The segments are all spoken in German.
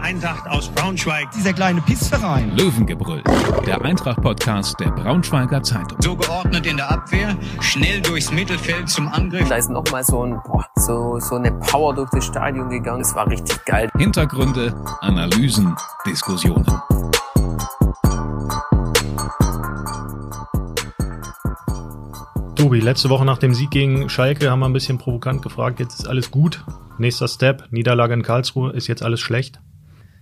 Eintracht aus Braunschweig. Dieser kleine Pissverein. Löwengebrüll, der Eintracht-Podcast der Braunschweiger Zeitung. So geordnet in der Abwehr, schnell durchs Mittelfeld zum Angriff. Da ist nochmal so, ein, boah, so, so eine Power durch das Stadion gegangen. Es war richtig geil. Hintergründe, Analysen, Diskussionen. Tobi, letzte Woche nach dem Sieg gegen Schalke haben wir ein bisschen provokant gefragt, jetzt ist alles gut. Nächster Step, Niederlage in Karlsruhe, ist jetzt alles schlecht?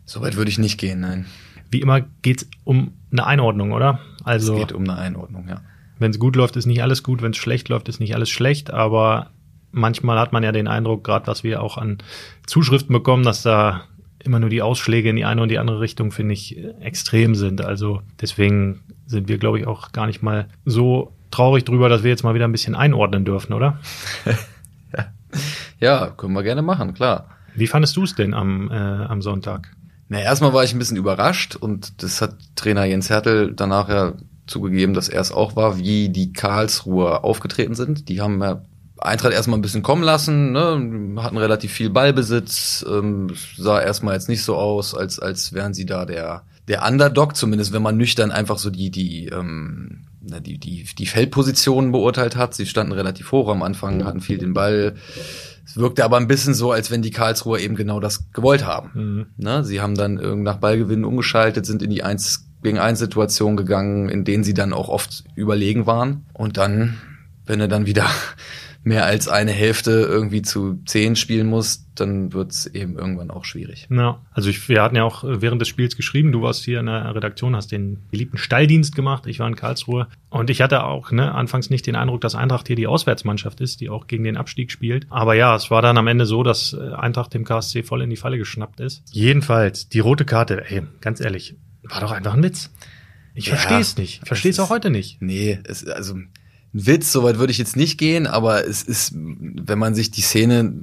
Soweit würde ich nicht gehen, nein. Wie immer geht's um eine Einordnung, oder? Also, es geht um eine Einordnung, ja. Wenn es gut läuft, ist nicht alles gut, wenn es schlecht läuft, ist nicht alles schlecht, aber manchmal hat man ja den Eindruck, gerade was wir auch an Zuschriften bekommen, dass da immer nur die Ausschläge in die eine und die andere Richtung, finde ich, extrem sind. Also deswegen sind wir, glaube ich, auch gar nicht mal so traurig drüber, dass wir jetzt mal wieder ein bisschen einordnen dürfen, oder? ja, können wir gerne machen, klar. Wie fandest du es denn am, äh, am Sonntag? Na, erstmal war ich ein bisschen überrascht und das hat Trainer Jens Hertel danach ja zugegeben, dass er es auch war, wie die Karlsruher aufgetreten sind. Die haben ja Eintracht erstmal ein bisschen kommen lassen, ne, hatten relativ viel Ballbesitz, ähm, sah erstmal jetzt nicht so aus, als, als wären sie da der, der Underdog, zumindest wenn man nüchtern einfach so die, die, ähm, die, die, die Feldpositionen beurteilt hat. Sie standen relativ hoch am Anfang, hatten viel den Ball. Es wirkte aber ein bisschen so, als wenn die Karlsruher eben genau das gewollt haben. Mhm. Ne? Sie haben dann nach Ballgewinnen umgeschaltet, sind in die 1 gegen 1 Situation gegangen, in denen sie dann auch oft überlegen waren. Und dann, wenn er dann wieder mehr als eine Hälfte irgendwie zu zehn spielen muss, dann wird's eben irgendwann auch schwierig. Ja, also ich, wir hatten ja auch während des Spiels geschrieben, du warst hier in der Redaktion, hast den geliebten Stalldienst gemacht, ich war in Karlsruhe und ich hatte auch ne, anfangs nicht den Eindruck, dass Eintracht hier die Auswärtsmannschaft ist, die auch gegen den Abstieg spielt. Aber ja, es war dann am Ende so, dass äh, Eintracht dem KSC voll in die Falle geschnappt ist. Jedenfalls, die rote Karte, ey, ganz ehrlich, war doch einfach ein Witz. Ich ja, verstehe es nicht. Ich verstehe es auch heute nicht. Nee, es, also Witz, soweit würde ich jetzt nicht gehen, aber es ist, wenn man sich die Szene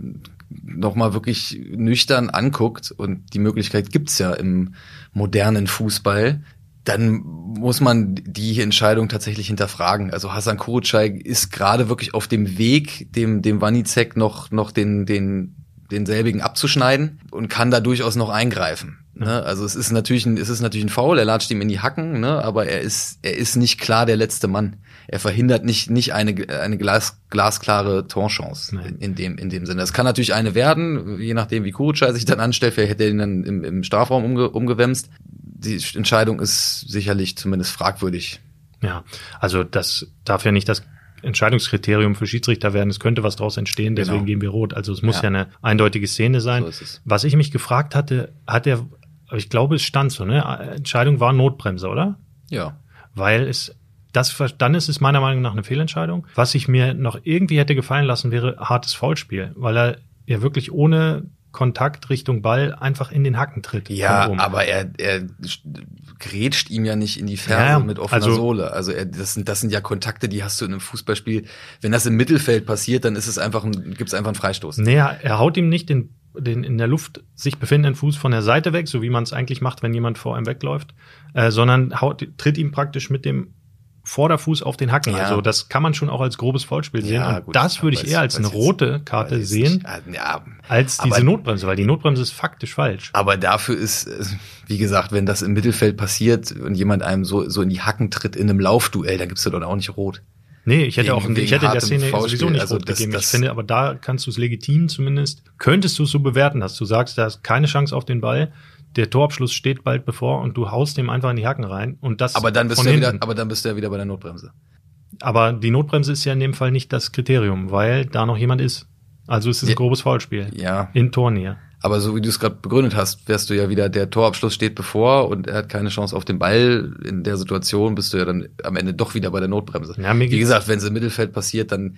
nochmal wirklich nüchtern anguckt und die Möglichkeit gibt's ja im modernen Fußball, dann muss man die Entscheidung tatsächlich hinterfragen. Also Hassan Kurucay ist gerade wirklich auf dem Weg, dem, dem Wanizek noch, noch den, den, denselbigen abzuschneiden und kann da durchaus noch eingreifen. Ne? Also es ist natürlich ein, es ist natürlich ein Foul, er latscht ihm in die Hacken, ne? aber er ist, er ist nicht klar der letzte Mann er verhindert nicht, nicht eine, eine glas, glasklare Torchance in, in, dem, in dem Sinne. Das kann natürlich eine werden, je nachdem, wie Kurucay sich dann anstellt, vielleicht hätte er ihn dann im, im Strafraum umge, umgewämst. Die Entscheidung ist sicherlich zumindest fragwürdig. Ja, also das darf ja nicht das Entscheidungskriterium für Schiedsrichter werden. Es könnte was daraus entstehen, deswegen genau. gehen wir rot. Also es muss ja. ja eine eindeutige Szene sein. So was ich mich gefragt hatte, hat er, ich glaube, es stand so, ne? Entscheidung war Notbremse, oder? Ja. Weil es das, dann ist es meiner Meinung nach eine Fehlentscheidung. Was ich mir noch irgendwie hätte gefallen lassen, wäre hartes Foulspiel, weil er ja wirklich ohne Kontakt Richtung Ball einfach in den Hacken tritt. Ja, aber er, er grätscht ihm ja nicht in die Ferse ja, mit offener also, Sohle. Also er, das, sind, das sind ja Kontakte, die hast du in einem Fußballspiel. Wenn das im Mittelfeld passiert, dann ist es einfach ein, gibt's einfach einen Freistoß. Naja, er haut ihm nicht den, den in der Luft sich befindenden Fuß von der Seite weg, so wie man es eigentlich macht, wenn jemand vor ihm wegläuft, äh, sondern haut, tritt ihm praktisch mit dem Vorderfuß auf den Hacken. Ja. Also das kann man schon auch als grobes Foulspiel sehen. Ja, und gut, das würde ich eher als eine rote Karte sehen, ja, als diese Notbremse, weil die Notbremse ist faktisch falsch. Aber dafür ist, wie gesagt, wenn das im Mittelfeld passiert und jemand einem so, so in die Hacken tritt in einem Laufduell, dann gibst du doch auch nicht rot. Nee, ich hätte wegen, auch, ich hätte der Szene sowieso nicht also rot das, gegeben. Das, ich finde, aber da kannst du es legitim zumindest, könntest du es so bewerten, dass du sagst, da ist keine Chance auf den Ball der Torabschluss steht bald bevor und du haust dem einfach in die Hacken rein und das aber dann bist du ja wieder, aber dann bist du ja wieder bei der Notbremse. Aber die Notbremse ist ja in dem Fall nicht das Kriterium, weil da noch jemand ist. Also es ist ein ja, grobes Foulspiel. Ja. In Tornähe. Aber so wie du es gerade begründet hast, wärst du ja wieder, der Torabschluss steht bevor und er hat keine Chance auf den Ball. In der Situation bist du ja dann am Ende doch wieder bei der Notbremse. Ja, wie gesagt, wenn es im Mittelfeld passiert, dann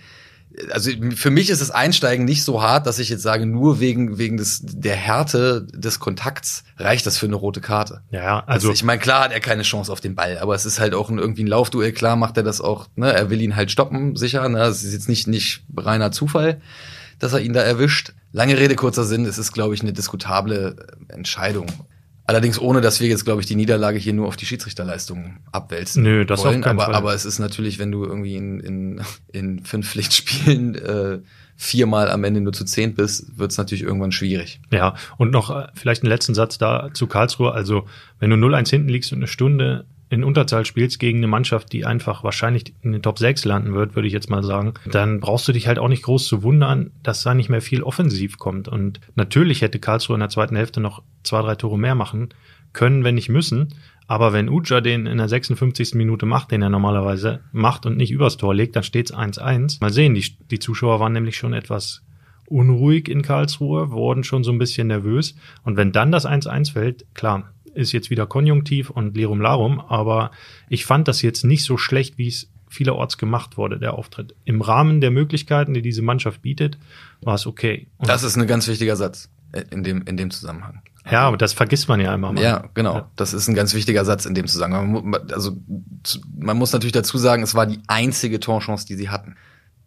also für mich ist das Einsteigen nicht so hart, dass ich jetzt sage, nur wegen wegen des der Härte des Kontakts reicht das für eine rote Karte. Ja, also, also ich meine, klar hat er keine Chance auf den Ball, aber es ist halt auch ein, irgendwie ein Laufduell. Klar macht er das auch. Ne, er will ihn halt stoppen, sicher. Ne, es ist jetzt nicht nicht reiner Zufall, dass er ihn da erwischt. Lange Rede kurzer Sinn, es ist glaube ich eine diskutable Entscheidung. Allerdings ohne, dass wir jetzt, glaube ich, die Niederlage hier nur auf die Schiedsrichterleistung abwälzen Nö, das wollen. Auf keinen aber, Fall. aber es ist natürlich, wenn du irgendwie in, in, in fünf Pflichtspielen äh, viermal am Ende nur zu zehn bist, wird es natürlich irgendwann schwierig. Ja, und noch äh, vielleicht einen letzten Satz da zu Karlsruhe. Also, wenn du 0-1 hinten liegst und eine Stunde in Unterzahl spielst gegen eine Mannschaft, die einfach wahrscheinlich in den Top 6 landen wird, würde ich jetzt mal sagen, dann brauchst du dich halt auch nicht groß zu wundern, dass da nicht mehr viel offensiv kommt. Und natürlich hätte Karlsruhe in der zweiten Hälfte noch zwei, drei Tore mehr machen können, wenn nicht müssen. Aber wenn Uja den in der 56. Minute macht, den er normalerweise macht und nicht übers Tor legt, dann steht's 1-1. Mal sehen, die, die Zuschauer waren nämlich schon etwas unruhig in Karlsruhe, wurden schon so ein bisschen nervös. Und wenn dann das 1-1 fällt, klar, ist jetzt wieder Konjunktiv und Lirum Larum, aber ich fand das jetzt nicht so schlecht, wie es vielerorts gemacht wurde, der Auftritt. Im Rahmen der Möglichkeiten, die diese Mannschaft bietet, war es okay. Und Das ist ein ganz wichtiger Satz in dem, in dem Zusammenhang. ja, aber das vergisst man ja immer mal. Ja, genau. Ja. Das ist ein ganz wichtiger Satz in dem Zusammenhang. Also man muss natürlich dazu sagen, es war die einzige Torchance, die sie hatten.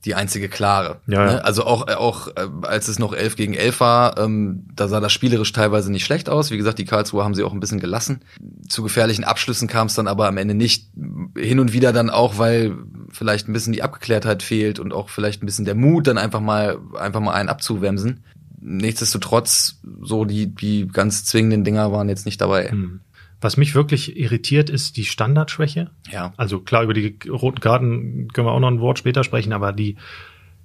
Die einzige klare. Ja, ja. Ne? Also auch, äh, auch äh, als es noch 11 gegen 11 war, ähm, da sah das spielerisch teilweise nicht schlecht aus. Wie gesagt, die Karlsruher haben sie auch ein bisschen gelassen. Zu gefährlichen Abschlüssen kam es dann aber am Ende nicht. Hin und wieder dann auch, weil vielleicht ein bisschen die Abgeklärtheit fehlt und auch vielleicht ein bisschen der Mut, dann einfach mal, einfach mal einen abzuwemsen. Nichtsdestotrotz, so die, die ganz zwingenden Dinger waren jetzt nicht dabei. Hm. Was mich wirklich irritiert, ist die Standardschwäche. Ja. Also klar, über die roten Karten können wir auch noch ein Wort später sprechen, aber die,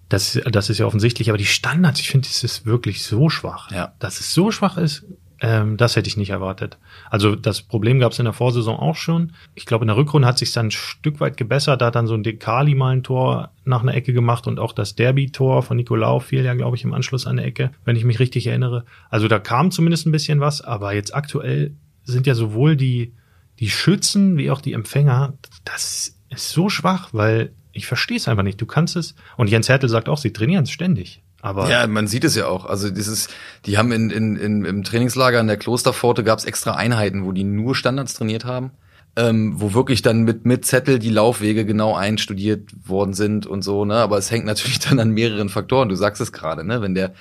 das, das ist ja offensichtlich, aber die Standards, ich finde, das ist wirklich so schwach. Ja. Dass es so schwach ist, ähm, das hätte ich nicht erwartet. Also das Problem gab es in der Vorsaison auch schon. Ich glaube, in der Rückrunde hat sich dann ein Stück weit gebessert. Da hat dann so ein Dekali mal ein Tor nach einer Ecke gemacht und auch das Derby-Tor von Nicolau fiel ja, glaube ich, im Anschluss an eine Ecke, wenn ich mich richtig erinnere. Also da kam zumindest ein bisschen was, aber jetzt aktuell sind ja sowohl die, die Schützen wie auch die Empfänger, das ist so schwach, weil ich verstehe es einfach nicht. Du kannst es, und Jens Hertel sagt auch, sie trainieren es ständig. Aber Ja, man sieht es ja auch. Also dieses, die haben in, in, in, im Trainingslager in der Klosterpforte gab es extra Einheiten, wo die nur Standards trainiert haben, ähm, wo wirklich dann mit, mit Zettel die Laufwege genau einstudiert worden sind und so, ne? Aber es hängt natürlich dann an mehreren Faktoren. Du sagst es gerade, ne? Wenn der,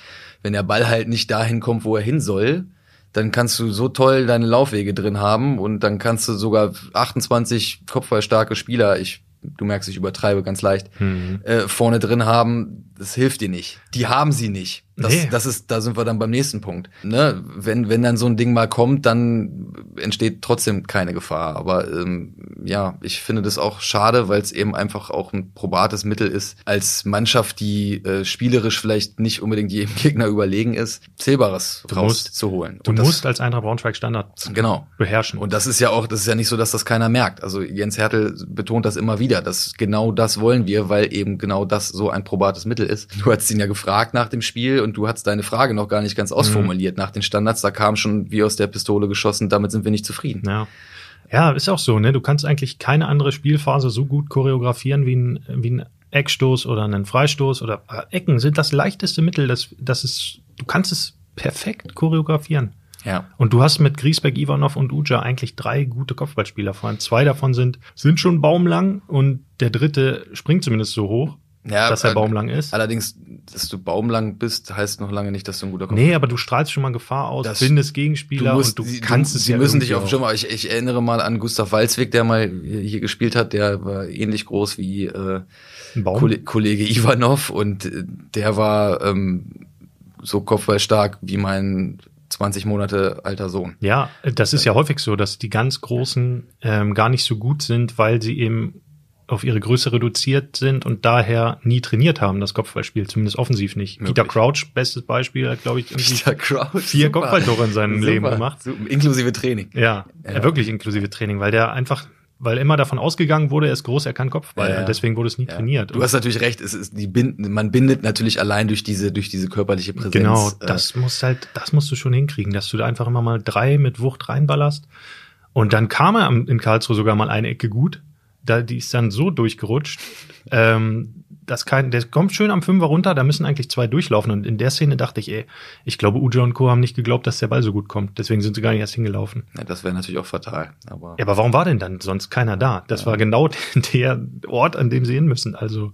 wenn der Ball halt nicht dahin kommt, wo er hin soll, dann kannst du so toll deine Laufwege drin haben und dann kannst du sogar 28 kopfballstarke Spieler, ich, du merkst, ich übertreibe ganz leicht, Mhm. äh, vorne drin haben, das hilft dir nicht. Die haben sie nicht. Das, Nee. das ist, da sind wir dann beim nächsten Punkt. Ne? Wenn, wenn dann so ein Ding mal kommt, dann entsteht trotzdem keine Gefahr. Aber ähm, ja, ich finde das auch schade, weil es eben einfach auch ein probates Mittel ist, als Mannschaft, die äh, spielerisch vielleicht nicht unbedingt jedem Gegner überlegen ist, Zählbares Du raus musst- zu holen. du das- musst als Eintracht Braunschweig Standard Genau. beherrschen. Und das ist ja auch, das ist ja nicht so, dass das keiner merkt. Also Jens Hertel betont das immer wieder, dass genau das wollen wir, weil eben genau das so ein probates Mittel ist. Du hast ihn ja gefragt nach dem Spiel und du hast deine Frage noch gar nicht ganz ausformuliert nach den Standards. Da kam schon wie aus der Pistole geschossen, damit sind wir nicht zufrieden. Ja. Ja, ist auch so, ne? Du kannst eigentlich keine andere Spielphase so gut choreografieren wie ein, wie ein Eckstoß oder einen Freistoß oder äh, Ecken sind das leichteste Mittel, das, das ist, du kannst es perfekt choreografieren. Ja. Und du hast mit Griesbeck, Ivanov und Uja eigentlich drei gute Kopfballspieler. Vor allem zwei davon sind, sind schon baumlang und der dritte springt zumindest so hoch, Ja, dass er äh, baumlang ist. Allerdings, dass du baumlang bist, heißt noch lange nicht, dass du ein guter Kopf Nee, aber du strahlst schon mal Gefahr aus, Das- findest Gegenspieler und du sie- kannst es sie ja müssen dich auf. Schirm. Ich, ich erinnere mal an Gustav Walzweg, der mal hier gespielt hat. Der war ähnlich groß wie äh, Kollege Ivanov und äh, der war ähm, so kopfballstark wie mein 20 Monate alter Sohn. Ja, das ist ja häufig so, dass die ganz Großen ähm, gar nicht so gut sind, weil sie eben auf ihre Größe reduziert sind und daher nie trainiert haben, das Kopfballspiel, zumindest offensiv nicht. Möglich. Peter Crouch, bestes Beispiel, hat, glaube ich, Peter Crouch. vier super. Kopfballtore in seinem Super. Leben gemacht. Super. Inklusive Training. Ja, Ja. wirklich inklusive Training, weil der einfach, weil immer davon ausgegangen wurde, er ist groß, er kann Kopfball. Ja, ja. Und deswegen wurde es nie Ja. trainiert. Du hast natürlich recht, es ist die Bind man bindet natürlich allein durch diese durch diese körperliche Präsenz. Genau, äh, das muss halt, das musst du schon hinkriegen, dass du da einfach immer mal drei mit Wucht reinballerst. Und dann kam er in Karlsruhe sogar mal eine Ecke gut. Da, die ist dann so durchgerutscht. Ähm, das kein, der kommt schön am Fünfer runter, da müssen eigentlich zwei durchlaufen. Und in der Szene dachte ich, ey, ich glaube, Uja und Co. haben nicht geglaubt, dass der Ball so gut kommt. Deswegen sind sie gar nicht erst hingelaufen. ja, das wäre natürlich auch fatal. Aber Ja, aber warum war denn dann sonst keiner da? Das war genau der Ort, an dem sie hin müssen. Also,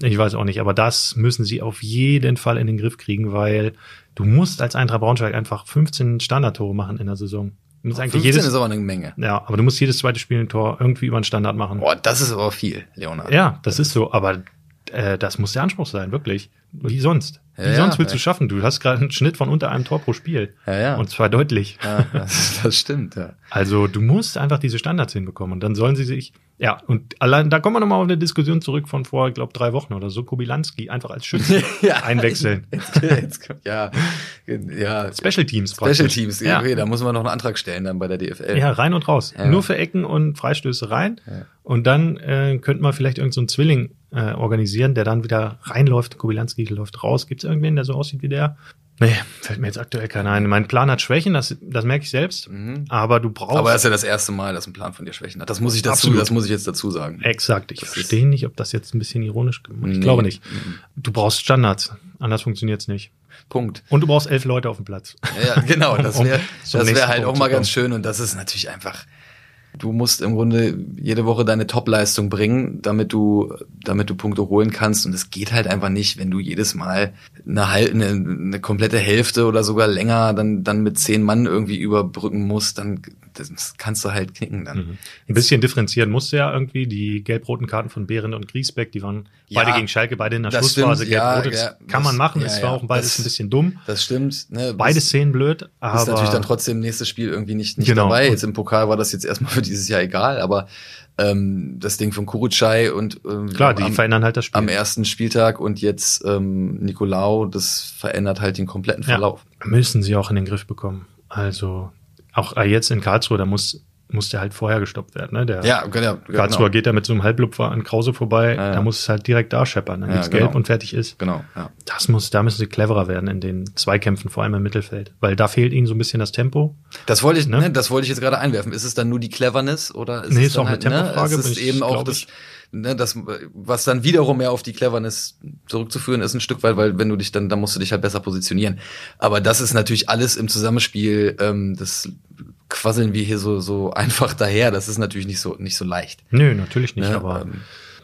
ich weiß auch nicht, aber das müssen sie auf jeden Fall in den Griff kriegen, weil du musst als Eintracht Braunschweig einfach 15 Standardtore machen in der Saison. Du musst eigentlich 15 jedes, ist aber eine Menge. ja, aber du musst jedes zweite Spiel ein Tor irgendwie über einen Standard machen. Boah, das ist aber viel, Leonard. Ja, das ist so, aber äh, das muss der Anspruch sein, wirklich. Wie sonst? Wie Ja, sonst ja, willst du ja. schaffen? Du hast gerade einen Schnitt von unter einem Tor pro Spiel. Ja, ja. Und zwar deutlich. Ja, das, das stimmt, ja. Also du musst einfach diese Standards hinbekommen und dann sollen sie sich, ja, und allein, da kommen wir nochmal auf eine Diskussion zurück von vor, ich glaube, drei Wochen oder so, Kobilanski einfach als Schütze einwechseln. Jetzt, jetzt, ja, ja. Special Teams Special Teams, ja. Ja. okay, da muss man noch einen Antrag stellen dann bei der DFL. Ja, rein und raus. Ja. Nur für Ecken und Freistöße rein. Ja. Und dann äh, könnte man vielleicht irgendeinen so einen Zwilling äh, organisieren, der dann wieder reinläuft. Kobilanski läuft raus. Gibt es irgendwen, der so aussieht wie der? Nee, fällt mir jetzt aktuell keiner ein. Mein Plan hat Schwächen, das, das merke ich selbst. Mhm. Aber du brauchst. Aber das ist ja das erste Mal, dass ein Plan von dir Schwächen hat. Das muss ich dazu, Absolut. das muss ich jetzt dazu sagen. Exakt. Ich Das verstehe nicht, ob das jetzt ein bisschen ironisch gemacht Ich Nee. glaube nicht. Mhm. Du brauchst Standards. Anders funktioniert's nicht. Punkt. Und du brauchst elf Leute auf dem Platz. Ja, genau, das Um- wäre um zum das wäre halt auch mal ganz schön und das ist natürlich einfach du musst im Grunde jede Woche deine Topleistung bringen, damit du damit du Punkte holen kannst. Und es geht halt einfach nicht, wenn du jedes Mal eine, eine, eine komplette Hälfte oder sogar länger dann dann mit zehn Mann irgendwie überbrücken musst, dann das kannst du halt knicken dann. Mhm. Ein bisschen differenzieren musste ja irgendwie. Die gelb-roten Karten von Behren und Griesbeck, die waren Ja, beide gegen Schalke, beide in der Schlussphase stimmt, ja, ja, kann man machen. es war auch beides das- ein bisschen dumm. Das stimmt. Ne? Beide Szenen blöd, aber ist natürlich dann trotzdem nächstes Spiel irgendwie nicht, nicht Genau. dabei. Jetzt im Pokal war das jetzt erstmal für dieses Jahr egal, aber ähm, das Ding von Kurucay und ähm, klar, die am, verändern halt das Spiel. am ersten Spieltag und jetzt ähm, Nicolau, das verändert halt den kompletten Verlauf. Müssen sie auch in den Griff bekommen. Also auch äh, jetzt in Karlsruhe, da muss muss der halt vorher gestoppt werden. Ne? Der Ja, genau. Karlsruher geht da mit so einem Halblupfer an Krause vorbei, Ja, ja. da muss es halt direkt da scheppern. Dann Ja, gibt's genau. gelb und fertig ist. Genau, ja. Das muss, da müssen sie cleverer werden in den Zweikämpfen, vor allem im Mittelfeld. Weil da fehlt ihnen so ein bisschen das Tempo. Das wollte ich, Ne? ne? das wollte ich jetzt gerade einwerfen. Ist es dann nur die Cleverness oder ist Nee, es ist auch eine halt, ne? Tempofrage, Es ist ich, eben auch das, ich. ne, das, was dann wiederum mehr auf die Cleverness zurückzuführen ist, ein Stück weit, weil wenn du dich dann, dann musst du dich halt besser positionieren. Aber das ist natürlich alles im Zusammenspiel, ähm, das quasseln wir hier so, so einfach daher. Das ist natürlich nicht so, nicht so leicht. Nö, natürlich nicht, Ne? aber Ähm,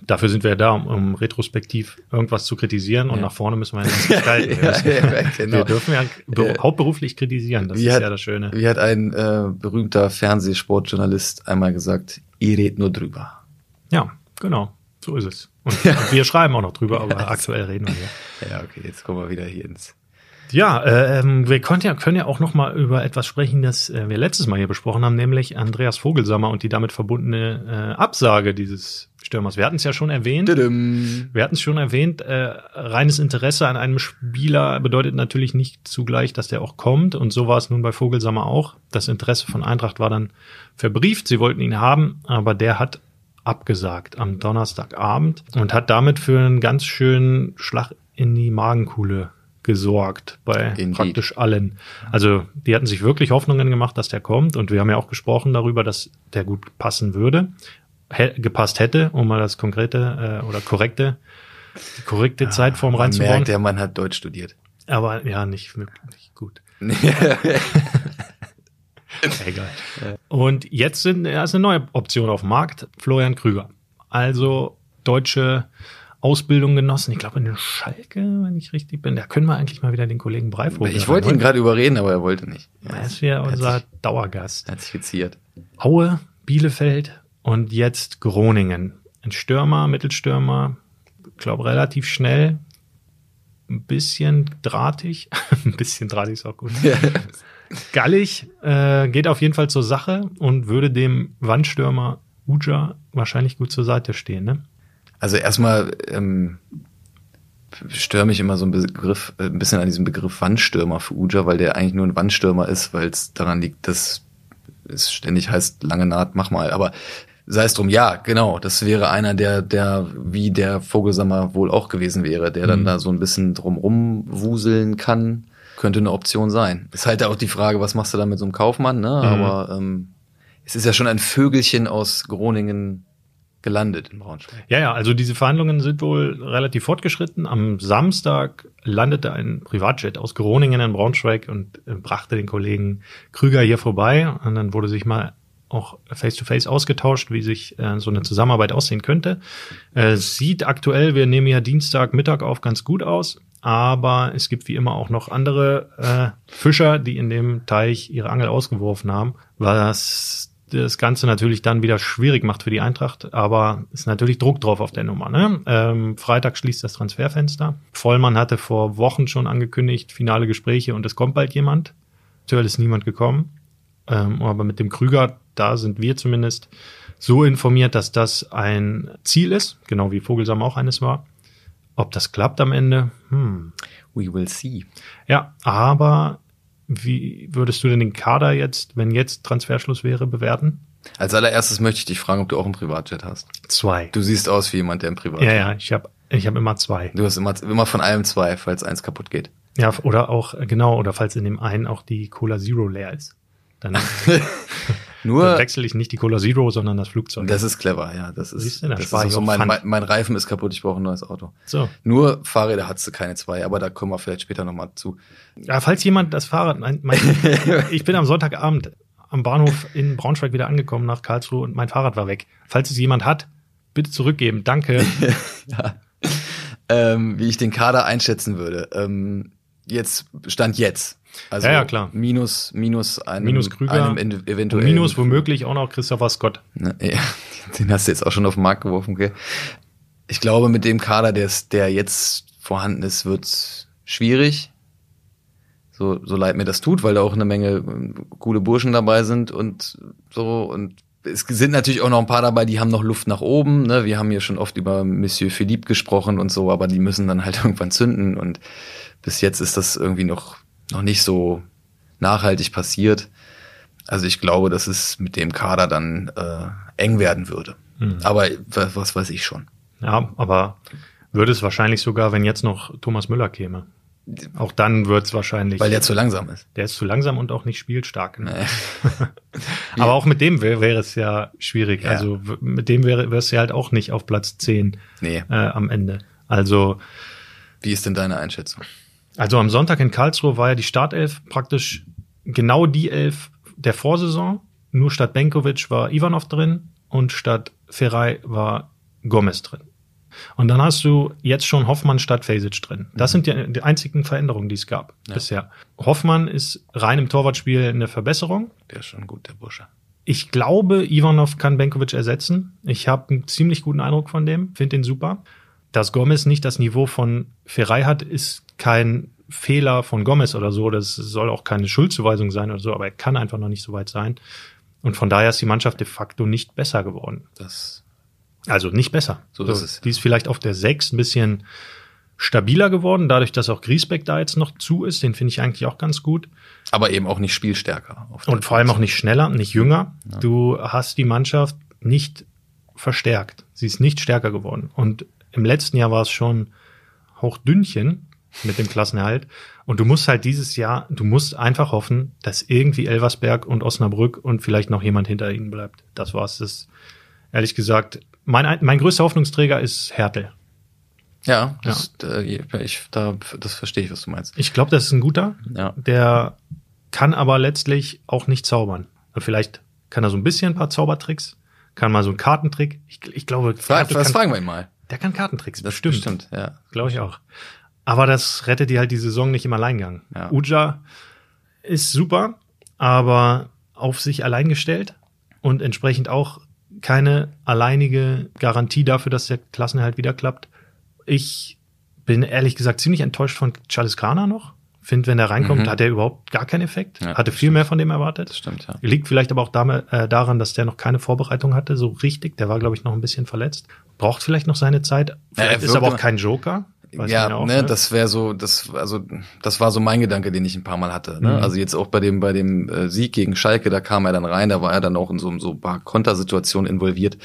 dafür sind wir ja da, um, um retrospektiv irgendwas zu kritisieren und Ja. nach vorne müssen wir ja das gestalten. Wir, Ja, ja, genau. wir dürfen ja Äh, hauptberuflich kritisieren, das ist hat- ja das Schöne. Wie hat ein äh, berühmter Fernsehsportjournalist einmal gesagt, ihr redet nur drüber. Ja, genau, so ist es. Und wir schreiben auch noch drüber, aber aktuell reden wir hier. Ja, okay, jetzt kommen wir wieder hier ins. Ja, äh, ähm, wir ja, können ja auch noch mal über etwas sprechen, das äh, wir letztes Mal hier besprochen haben, nämlich Andreas Vogelsammer und die damit verbundene äh, Absage dieses Stürmers. Wir hatten es ja schon erwähnt. Tudum. Wir hatten es schon erwähnt, äh, reines Interesse an einem Spieler bedeutet natürlich nicht zugleich, dass der auch kommt. Und so war es nun bei Vogelsammer auch. Das Interesse von Eintracht war dann verbrieft. Sie wollten ihn haben, aber der hat abgesagt am Donnerstagabend und hat damit für einen ganz schönen Schlag in die Magenkuhle gesorgt bei Indeed. praktisch allen. Also die hatten sich wirklich Hoffnungen gemacht, dass der kommt und wir haben ja auch gesprochen darüber, dass der gut passen würde, gepasst hätte, um mal das konkrete äh, oder korrekte die korrekte Zeitform Man reinzubauen. merkt, der Mann hat Deutsch studiert. Aber ja, nicht wirklich gut. Egal. Und jetzt sind, ja, ist eine neue Option auf dem Markt, Florian Krüger. Also deutsche Ausbildung genossen. Ich glaube in den Schalke, wenn ich richtig bin. Da können wir eigentlich mal wieder den Kollegen Breivogel ich wollte ihn gerade überreden, aber er wollte nicht. Ja, Er ist ja hat unser sich- Dauergast. Hat sich geziert. Aue, Bielefeld und jetzt Groningen. Ein Stürmer, Mittelstürmer, glaube relativ schnell, ein bisschen drahtig, ein bisschen drahtig ist auch gut. Gallig äh, geht auf jeden Fall zur Sache und würde dem Wandstürmer Uja wahrscheinlich gut zur Seite stehen. Ne? Also erstmal ähm, störe mich immer so ein Begriff, äh, ein bisschen an diesem Begriff Wandstürmer für Uja, weil der eigentlich nur ein Wandstürmer ist, weil es daran liegt, dass es ständig heißt, lange Naht, mach mal. Aber sei es drum, ja, genau, das wäre einer, der, der wie der Vogelsammer wohl auch gewesen wäre, der dann Mhm. da so ein bisschen drumrum wuseln kann, könnte eine Option sein. Ist halt auch die Frage, was machst du da mit so einem Kaufmann, ne? Mhm. Aber ähm, es ist ja schon ein Vögelchen aus Groningen gelandet in Braunschweig. Ja, ja, also diese Verhandlungen sind wohl relativ fortgeschritten. Am Samstag landete ein Privatjet aus Groningen in Braunschweig und äh, brachte den Kollegen Krüger hier vorbei. Und dann wurde sich mal auch face-to-face ausgetauscht, wie sich äh, so eine Zusammenarbeit aussehen könnte. Äh, sieht aktuell, wir nehmen ja Dienstag Mittag auf, ganz gut aus. Aber es gibt wie immer auch noch andere äh, Fischer, die in dem Teich ihre Angel ausgeworfen haben, was das Ganze natürlich dann wieder schwierig macht für die Eintracht, aber ist natürlich Druck drauf auf der Nummer. Ne? Ähm, Freitag schließt das Transferfenster. Vollmann hatte vor Wochen schon angekündigt, finale Gespräche und es kommt bald jemand. Aktuell ist niemand gekommen. Ähm, aber mit dem Krüger, da sind wir zumindest so informiert, dass das ein Ziel ist, genau wie Vogelsam auch eines war. Ob das klappt am Ende, hm. We will see. Ja, aber wie würdest du denn den Kader jetzt, wenn jetzt Transferschluss wäre, bewerten? Als allererstes möchte ich dich fragen, ob du auch einen Privatjet hast. Zwei. Du siehst aus wie jemand, der einen Privatjet Ja, ja, ich habe ich hab immer zwei. Du hast immer, immer von allem zwei, falls eins kaputt geht. Ja, oder auch, genau, oder falls in dem einen auch die Cola Zero leer ist. Dann, dann Nur, wechsle ich nicht die Cola Zero, sondern das Flugzeug. das ist clever, ja. Das ist, du, da das ist so, mein, mein, mein Reifen ist kaputt, ich brauche ein neues Auto. so. Nur Fahrräder hat's keine zwei, aber da kommen wir vielleicht später nochmal zu. Ja, falls jemand das Fahrrad, mein, mein, ich bin am Sonntagabend am Bahnhof in Braunschweig wieder angekommen nach Karlsruhe und mein Fahrrad war weg. Falls es jemand hat, bitte zurückgeben. Danke. Ähm, wie ich den Kader einschätzen würde. Ähm, jetzt, Stand jetzt. Also Ja, ja, klar. Minus, minus einem, Minus Krüger. einem eventuell. minus womöglich auch noch Christopher Scott. Ne, ja, den hast du jetzt auch schon auf den Markt geworfen, okay. Ich glaube, mit dem Kader, der, der jetzt vorhanden ist, wird's schwierig. So, so leid mir das tut, weil da auch eine Menge ähm, coole Burschen dabei sind und so. Und es sind natürlich auch noch ein paar dabei, die haben noch Luft nach oben. Ne? Wir haben hier schon oft über Monsieur Philippe gesprochen und so, aber die müssen dann halt irgendwann zünden. Und bis jetzt ist das irgendwie noch, noch nicht so nachhaltig passiert. Also ich glaube, dass es mit dem Kader dann äh, eng werden würde. Hm. Aber was, weiß ich schon. Ja, aber würde es wahrscheinlich sogar, wenn jetzt noch Thomas Müller käme. Auch dann wird es wahrscheinlich. Weil der zu langsam ist. der ist zu langsam und auch nicht spielstark. Ne? Nee. Aber auch mit dem wäre wäre es ja schwierig. Ja. Also mit dem wäre wärst du halt auch nicht auf Platz 10 Nee. äh, am Ende. Also, Wie ist denn deine Einschätzung? Also am Sonntag in Karlsruhe war ja die Startelf praktisch genau die Elf der Vorsaison. Nur statt Benkovic war Ivanov drin und statt Ferrei war Gomez drin. Und dann hast du jetzt schon Hoffmann statt Fasic drin. Das sind die, die einzigen Veränderungen, die es gab Ja. bisher. Hoffmann ist rein im Torwartspiel eine Verbesserung. Der ist schon gut, der Bursche. Ich glaube, Ivanov kann Benkovic ersetzen. Ich habe einen ziemlich guten Eindruck von dem, finde ihn super. Dass Gomez nicht das Niveau von Ferrei hat, ist kein Fehler von Gomez oder so. Das soll auch keine Schuldzuweisung sein oder so, aber er kann einfach noch nicht so weit sein. Und von daher ist die Mannschaft de facto nicht besser geworden. Das Also nicht besser. So ist es. Die ist vielleicht auf der 6 ein bisschen stabiler geworden, dadurch, dass auch Griesbeck da jetzt noch zu ist. Den finde ich eigentlich auch ganz gut. aber eben auch nicht spielstärker. Und vor allem auch nicht schneller, nicht jünger. Du hast die Mannschaft nicht verstärkt. Sie ist nicht stärker geworden. Und im letzten Jahr war es schon hochdünnchen mit dem Klassenerhalt. Und du musst halt dieses Jahr, du musst einfach hoffen, dass irgendwie Elversberg und Osnabrück und vielleicht noch jemand hinter ihnen bleibt. Das war's. Das, ehrlich gesagt, mein, ein- mein größter Hoffnungsträger ist Hertel. Ja, das, Äh, ich, da, das verstehe ich, was du meinst. Ich glaube, das ist ein guter. Ja. Der kann aber letztlich auch nicht zaubern. Vielleicht kann er so ein bisschen ein paar Zaubertricks, kann mal so einen Kartentrick. Ich, ich glaube, Fra das fragen wir ihn mal. Der kann Kartentricks, Das bestimmt. bestimmt, ja. Glaube ich auch. Aber das rettet dir halt die Saison nicht im Alleingang. Ja. Uja ist super, aber auf sich allein gestellt und entsprechend auch keine alleinige Garantie dafür, dass der Klassenerhalt wieder klappt. Ich bin ehrlich gesagt ziemlich enttäuscht von Charles Kana noch. Finde, wenn er reinkommt, Mhm. hat er überhaupt gar keinen Effekt. Ja, Hatte viel mehr von dem erwartet. Das stimmt, ja. Liegt vielleicht aber auch damit, äh, daran, dass der noch keine Vorbereitung hatte, so richtig. Der war, glaube ich, noch ein bisschen verletzt. Braucht vielleicht noch seine Zeit. Vielleicht ist aber auch kein Joker. Weiß ja, auch, ne, das wäre so, das, also, das war so mein Gedanke, den ich ein paar Mal hatte. Ne? Mhm. Also jetzt auch bei dem, bei dem äh, Sieg gegen Schalke, da kam er dann rein, da war er dann auch in so, so ein paar Kontersituationen involviert.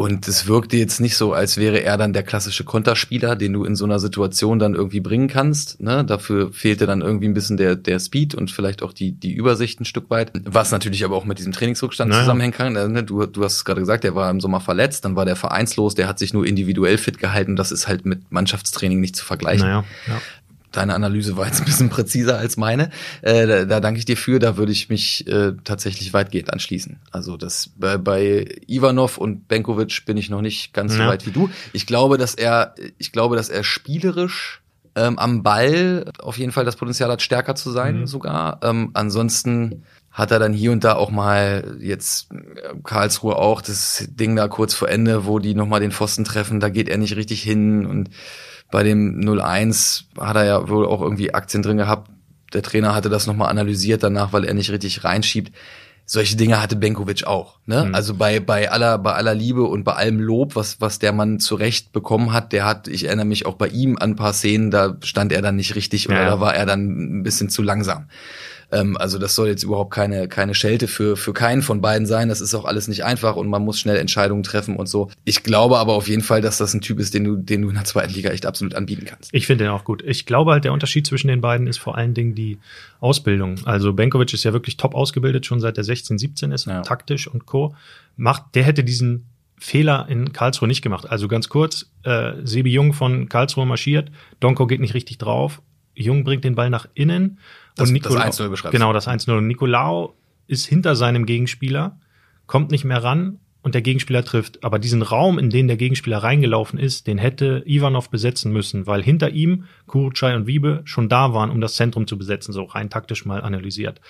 Und es wirkte jetzt nicht so, als wäre er dann der klassische Konterspieler, den du in so einer Situation dann irgendwie bringen kannst. Ne? Dafür fehlte dann irgendwie ein bisschen der, der Speed und vielleicht auch die, die Übersicht ein Stück weit. Was natürlich aber auch mit diesem Trainingsrückstand Naja. zusammenhängen kann. Ne? Du, du hast es gerade gesagt, der war im Sommer verletzt, dann war der vereinslos, der hat sich nur individuell fit gehalten. Das ist halt mit Mannschaftstraining nicht zu vergleichen. Naja, ja. Deine Analyse war jetzt ein bisschen präziser als meine. Äh, da, da danke ich dir für. Da würde ich mich äh, tatsächlich weitgehend anschließen. Also das bei, bei Ivanov und Benkovic bin ich noch nicht ganz so Ja. weit wie du. Ich glaube, dass er, ich glaube, dass er spielerisch ähm, am Ball auf jeden Fall das Potenzial hat, stärker zu sein Mhm. sogar. Ähm, ansonsten hat er dann hier und da auch mal jetzt äh, Karlsruhe auch das Ding da kurz vor Ende, wo die nochmal den Pfosten treffen, da geht er nicht richtig hin und bei dem 0-1 hat er ja wohl auch irgendwie Aktien drin gehabt. Der Trainer hatte das nochmal analysiert danach, weil er nicht richtig reinschiebt. Solche Dinge hatte Benkovic auch. Ne? Mhm. Also bei, bei aller, bei aller Liebe und bei allem Lob, was, was der Mann zurecht bekommen hat, der hat, ich erinnere mich auch bei ihm an ein paar Szenen, da stand er dann nicht richtig oder Ja. da war er dann ein bisschen zu langsam. Ähm, also das soll jetzt überhaupt keine, keine Schelte für, für keinen von beiden sein. Das ist auch alles nicht einfach und man muss schnell Entscheidungen treffen und so. Ich glaube aber auf jeden Fall, dass das ein Typ ist, den du, den du in der zweiten Liga echt absolut anbieten kannst. Ich finde den auch gut. Ich glaube halt, der Unterschied zwischen den beiden ist vor allen Dingen die Ausbildung. Also Benkovic ist ja wirklich top ausgebildet, schon seit der 16, 17 ist, Ja. taktisch und Co. Macht, der hätte diesen Fehler in Karlsruhe nicht gemacht. Also ganz kurz, äh, Sebi Jung von Karlsruhe marschiert, Donko geht nicht richtig drauf, Jung bringt den Ball nach innen Das- und das 1-0 beschreibst Genau, das 1-0. Und Nicolao ist hinter seinem Gegenspieler, kommt nicht mehr ran und der Gegenspieler trifft. Aber diesen Raum, in den der Gegenspieler reingelaufen ist, den hätte Ivanov besetzen müssen, weil hinter ihm Kurucay und Wiebe schon da waren, um das Zentrum zu besetzen, so rein taktisch mal analysiert.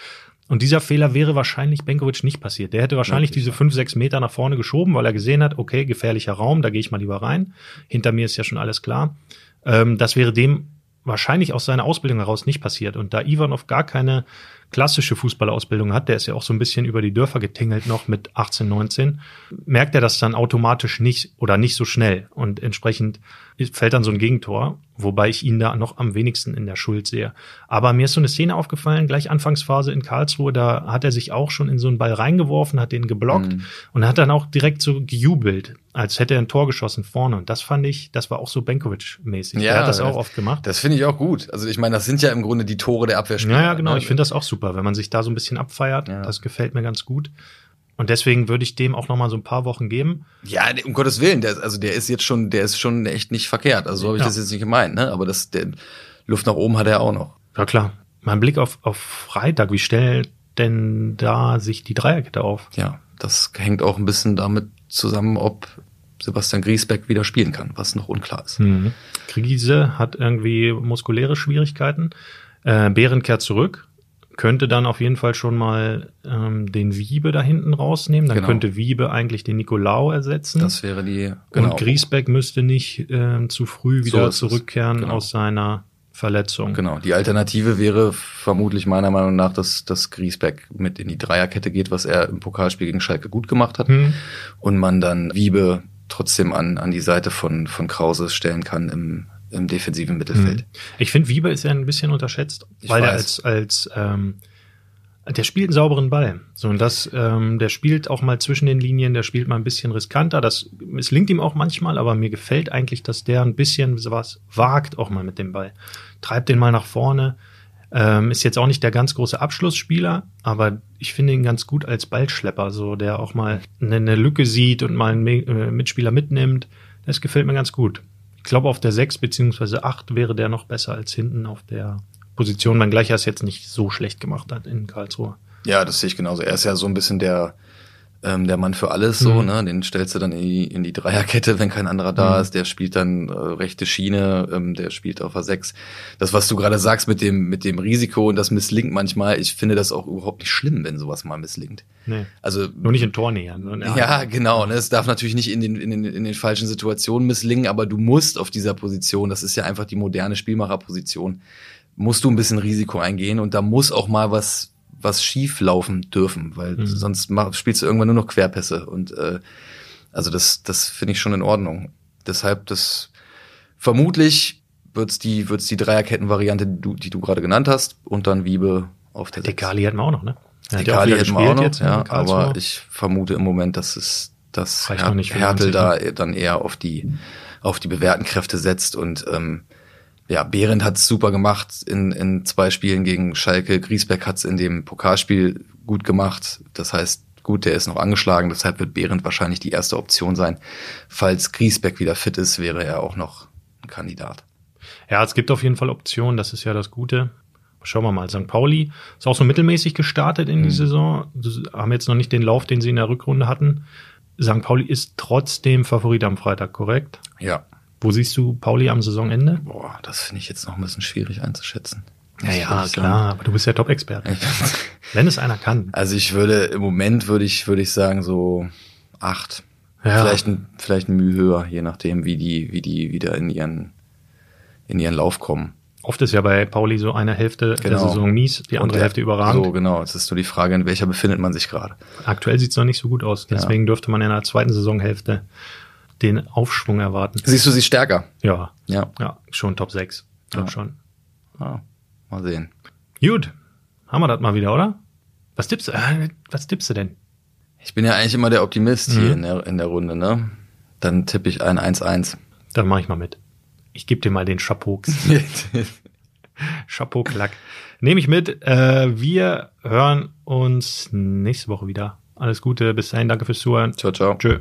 Und dieser Fehler wäre wahrscheinlich Benkovic nicht passiert. Der hätte wahrscheinlich Möglich, diese fünf, sechs Meter nach vorne geschoben, weil er gesehen hat, okay, gefährlicher Raum, da gehe ich mal lieber rein. Hinter mir ist ja schon alles klar. Ähm, das wäre dem wahrscheinlich aus seiner Ausbildung heraus nicht passiert. Und da Ivanov gar keine klassische Fußballerausbildung hat, der ist ja auch so ein bisschen über die Dörfer getingelt noch mit 18, 19, merkt er das dann automatisch nicht oder nicht so schnell. Und entsprechend fällt dann so ein Gegentor, wobei ich ihn da noch am wenigsten in der Schuld sehe. Aber mir ist so eine Szene aufgefallen, gleich Anfangsphase in Karlsruhe, da hat er sich auch schon in so einen Ball reingeworfen, hat den geblockt Mhm. und hat dann auch direkt so gejubelt, als hätte er ein Tor geschossen vorne. Und das fand ich, das war auch so Benkovic-mäßig. Ja, der hat das auch oft gemacht. Das finde ich auch gut. Also ich meine, das sind ja im Grunde die Tore der Abwehrspieler. Ja, ja, genau. ne? Ich finde das auch super, wenn man sich da so ein bisschen abfeiert. Ja. Das gefällt mir ganz gut. Und deswegen würde ich dem auch noch mal so ein paar Wochen geben. Ja, um Gottes Willen, der, ist- also der ist jetzt schon, der ist schon echt nicht verkehrt. Also so habe ich Ja. das jetzt nicht gemeint, ne? Aber das, der Luft nach oben hat er auch noch. Ja klar. Mein Blick auf, auf Freitag, wie stellt denn da sich die Dreierkette auf? Ja, das hängt auch ein bisschen damit zusammen, ob Sebastian Griesbeck wieder spielen kann, was noch unklar ist. Mhm. Krise hat irgendwie muskuläre Schwierigkeiten. Äh, Behren kehrt zurück, könnte dann auf jeden Fall schon mal ähm, den Wiebe da hinten rausnehmen. Dann Genau. könnte Wiebe eigentlich den Nicolau ersetzen. Das wäre die, genau. Und Griesbeck müsste nicht ähm, zu früh wieder es. zurückkehren Genau. aus seiner Verletzung. Genau. Die Alternative wäre vermutlich meiner Meinung nach, dass, dass Griesbeck mit in die Dreierkette geht, was er im Pokalspiel gegen Schalke gut gemacht hat. Hm. Und man dann Wiebe trotzdem an, an die Seite von, von Krause stellen kann im, im defensiven Mittelfeld. Ich finde, Wiebe ist ja ein bisschen unterschätzt, Ich weil er als, als ähm, der spielt einen sauberen Ball. So, und das, ähm, der spielt auch mal zwischen den Linien, der spielt mal ein bisschen riskanter. Das misslingt ihm auch manchmal, aber mir gefällt eigentlich, dass der ein bisschen was wagt, auch mal mit dem Ball. Treibt den mal nach vorne. Ähm, ist jetzt auch nicht der ganz große Abschlussspieler, aber ich finde ihn ganz gut als Ballschlepper, so der auch mal eine, eine Lücke sieht und mal einen äh, Mitspieler mitnimmt. Das gefällt mir ganz gut. Ich glaube, auf der 6 beziehungsweise 8 wäre der noch besser als hinten auf der Position, wenngleich er es jetzt nicht so schlecht gemacht hat in Karlsruhe. Ja, das sehe ich genauso. Er ist ja so ein bisschen der, ähm, der Mann für alles so, Mhm. ne? Den stellst du dann in die, in die Dreierkette, wenn kein anderer da Mhm. ist. Der spielt dann äh, rechte Schiene, ähm, der spielt auf a 6. Das, was du gerade sagst mit dem, mit dem Risiko und das misslingt manchmal, ich finde das auch überhaupt nicht schlimm, wenn sowas mal misslingt. Nee. Also Nur nicht in Tornähe. ne? ja, genau. Ne? Es darf natürlich nicht in den, in, den, in den falschen Situationen misslingen, aber du musst auf dieser Position, das ist ja einfach die moderne Spielmacherposition, musst du ein bisschen Risiko eingehen und da muss auch mal was, was schief laufen dürfen, weil Mhm. sonst mach, spielst du irgendwann nur noch Querpässe und äh, also das, das finde ich schon in Ordnung. Deshalb das vermutlich wird's die, wird's die Dreierketten-Variante, die du, die du gerade genannt hast, und dann Wiebe auf der Die Kali hätten wir auch noch, ne? Hat die ja auch Kali wieder hätten wir auch noch, jetzt ja, aber ich vermute im Moment, dass es dass Her 90, da dann eher auf die auf die bewährten Kräfte setzt und ähm, ja, Behrendt hat's super gemacht in, in zwei Spielen gegen Schalke. Griesbeck hat's in dem Pokalspiel gut gemacht. Das heißt, gut, der ist noch angeschlagen, deshalb wird Behrendt wahrscheinlich die erste Option sein. Falls Griesbeck wieder fit ist, wäre er auch noch ein Kandidat. Ja, es gibt auf jeden Fall Optionen, das ist ja das Gute. Schauen wir mal, St. Pauli ist auch so mittelmäßig gestartet in die Mhm. Saison. Sie haben jetzt noch nicht den Lauf, den sie in der Rückrunde hatten. St. Pauli ist trotzdem Favorit am Freitag, korrekt? Ja. Wo siehst du Pauli am Saisonende? Boah, das finde ich jetzt noch ein bisschen schwierig einzuschätzen. Ja, ja, klar, aber du bist ja Top-Experte. Wenn es einer kann. Also ich würde, im Moment würde ich, würde ich sagen so acht. Ja. Vielleicht ein, vielleicht ein Mühe höher, je nachdem, wie die, wie die wieder in ihren, in ihren Lauf kommen. Oft ist ja bei Pauli so eine Hälfte der Genau. Saison mies, die andere der- Hälfte überragend. So, genau. Es ist nur die Frage, in welcher befindet man sich gerade. Aktuell sieht's noch nicht so gut aus. Deswegen dürfte man in der zweiten Saisonhälfte den Aufschwung erwarten. Siehst du sie stärker? Ja, Ja. ja, schon Top 6. Glaub Ja. schon. Ah, mal sehen. Gut, haben wir das mal wieder, oder? Was tippst du? Äh, was tippst du denn? Ich bin ja eigentlich immer der Optimist Mhm. hier in der, in der Runde, ne? Dann tippe ich ein 1-1. Dann mache ich mal mit. Ich gebe dir mal den Chapeau. Chapeau Klack. Nehme ich mit. Äh, wir hören uns nächste Woche wieder. Alles Gute, bis dahin, danke fürs Zuhören. ciao, ciao. Tschö.